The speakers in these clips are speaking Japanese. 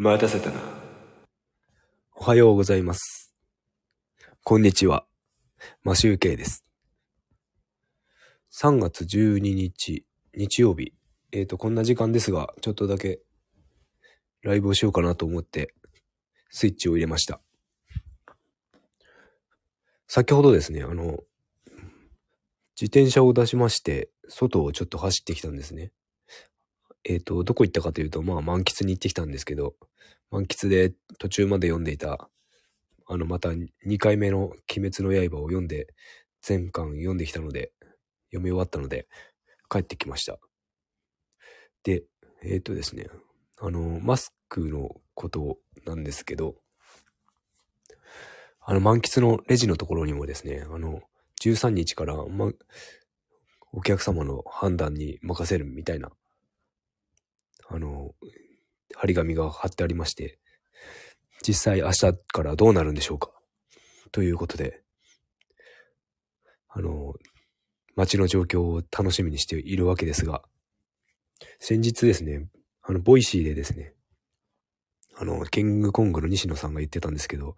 待たせたな。おはようございます。こんにちは。マシュウケイです。3月12日、日曜日。えっ、と、こんな時間ですが、ちょっとだけライブをしようかなと思って、スイッチを入れました。先ほどですね、あの、自転車を出しまして、外をちょっと走ってきたんですね。えっ、と、どこ行ったかというと、まあ、満喫に行ってきたんですけど、満喫で途中まで読んでいた、あの、また2回目の鬼滅の刃を読んで、全巻読んできたので、読み終わったので、帰ってきました。で、えっ、とですね、あの、マスクのことなんですけど、あの、満喫のレジのところにもですね、あの、13日から、ま、お客様の判断に任せるみたいな、あの、張り紙が貼ってありまして、実際明日からどうなるんでしょうか？ということで、あの、街の状況を楽しみにしているわけですが、先日ですね、あの、 Voicy でですね、あの、キングコングの西野さんが言ってたんですけど、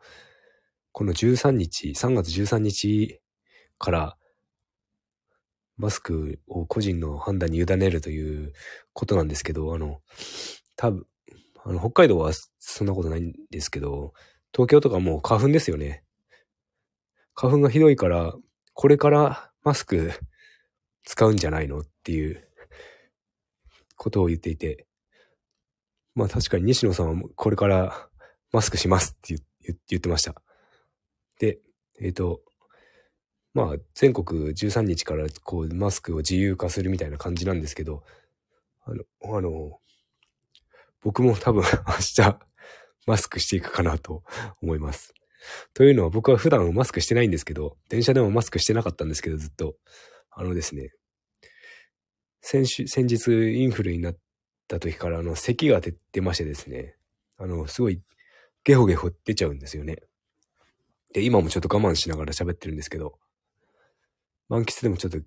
この13日、3月13日から、マスクを個人の判断に委ねるということなんですけど、あの、多分、あの、北海道はそんなことないんですけど、東京とかもう花粉ですよね。花粉がひどいから、これからマスク使うんじゃないのっていうことを言っていて、まあ確かに西野さんはこれからマスクしますって言ってました。で、えっ、と、まあ全国13日からこうマスクを自由化するみたいな感じなんですけど、あの、あの、僕も多分明日マスクしていくかなと思います。というのは僕は普段マスクしてないんですけど、電車でもマスクしてなかったんですけど、ずっと。あのですね、先週、先日インフルになった時からあの咳が出てましてですね、あの、すごいゲホゲホ出ちゃうんですよね。で、今もちょっと我慢しながら喋ってるんですけど、満喫でもちょっと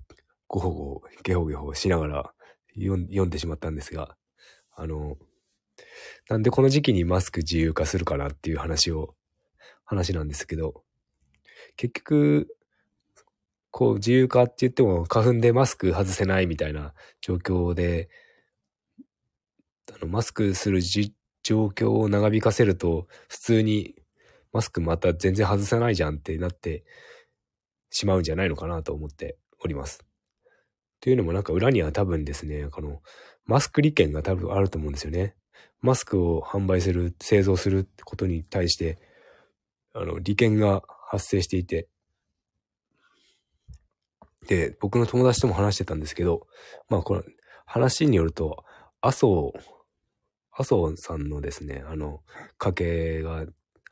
ゴホゴホ、ゲホゲホしながら読んでしまったんですが、あの、なんでこの時期にマスク自由化するかなっていう話を、話なんですけど、結局、こう自由化って言っても花粉でマスク外せないみたいな状況で、あのマスクする状況を長引かせると、普通にマスクまた全然外せないじゃんってなってしまうんじゃないのかなと思っております。というのもなんか裏には多分ですね、このマスク利権が多分あると思うんですよね。マスクを販売する、製造するってことに対して、あの、利権が発生していて、で、僕の友達とも話してたんですけど、まあこの話によると、麻生、麻生さんのですね、あの、家系が、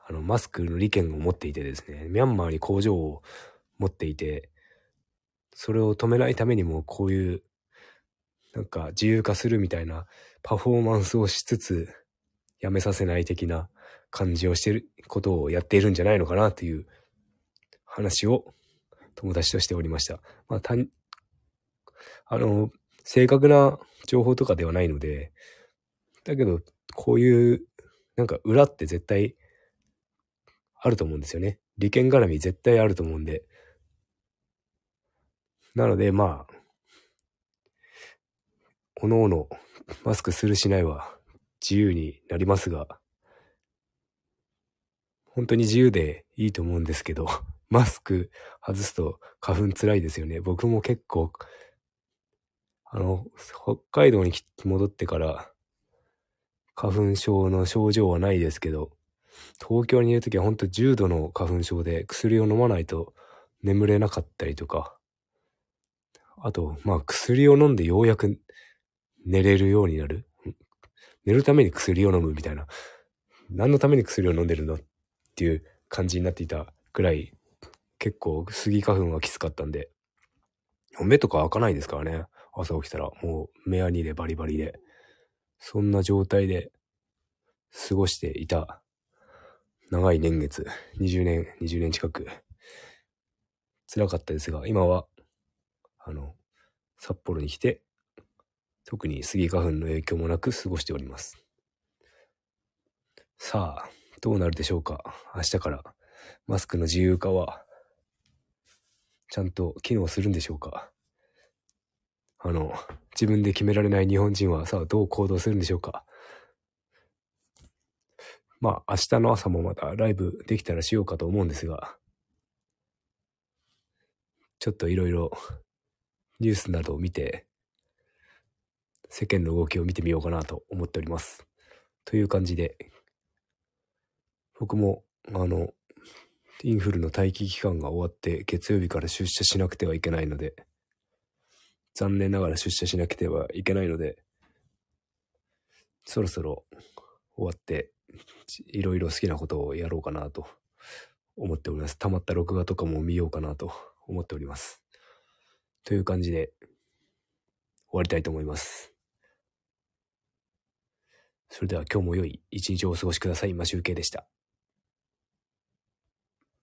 あの、マスクの利権を持っていてですね、ミャンマーに工場を持っていて、それを止めないためにもこういう、なんか自由化するみたいなパフォーマンスをしつつ、やめさせない的な感じをしてることをやっているんじゃないのかなっていう話を友達としておりました。まあ、た、あの、正確な情報とかではないので、だけど、こういう、なんか裏って絶対あると思うんですよね。利権絡み絶対あると思うんで。なので、まあ、おのおのマスクするしないは自由になりますが、本当に自由でいいと思うんですけど、マスク外すと花粉つらいですよね。僕も結構、あの、北海道に戻ってから、花粉症の症状はないですけど、東京にいるときは本当重度の花粉症で薬を飲まないと眠れなかったりとか、あと、まあ薬を飲んでようやく寝れるようになる？寝るために薬を飲むみたいな。何のために薬を飲んでるの？っていう感じになっていたくらい、結構スギ花粉はきつかったんで、目とか開かないですからね。朝起きたらもう目やにでバリバリで。そんな状態で過ごしていた長い年月、20年、20年近く、辛かったですが、今は、あの、札幌に来て、特にスギ花粉の影響もなく過ごしております。さあ、どうなるでしょうか。明日からマスクの自由化は、ちゃんと機能するんでしょうか。あの、自分で決められない日本人はさあどう行動するんでしょうか。まあ明日の朝もまたライブできたらしようかと思うんですが、ちょっといろいろニュースなどを見て、世間の動きを見てみようかなと思っております。という感じで、僕も、あの、インフルの待機期間が終わって月曜日から出社しなくてはいけないので、残念ながら出社しなくてはいけないので、そろそろ終わっていろいろ好きなことをやろうかなと思っております。溜まった録画とかも見ようかなと思っております。という感じで終わりたいと思います。それでは今日も良い一日をお過ごしください。マシュウケイでした。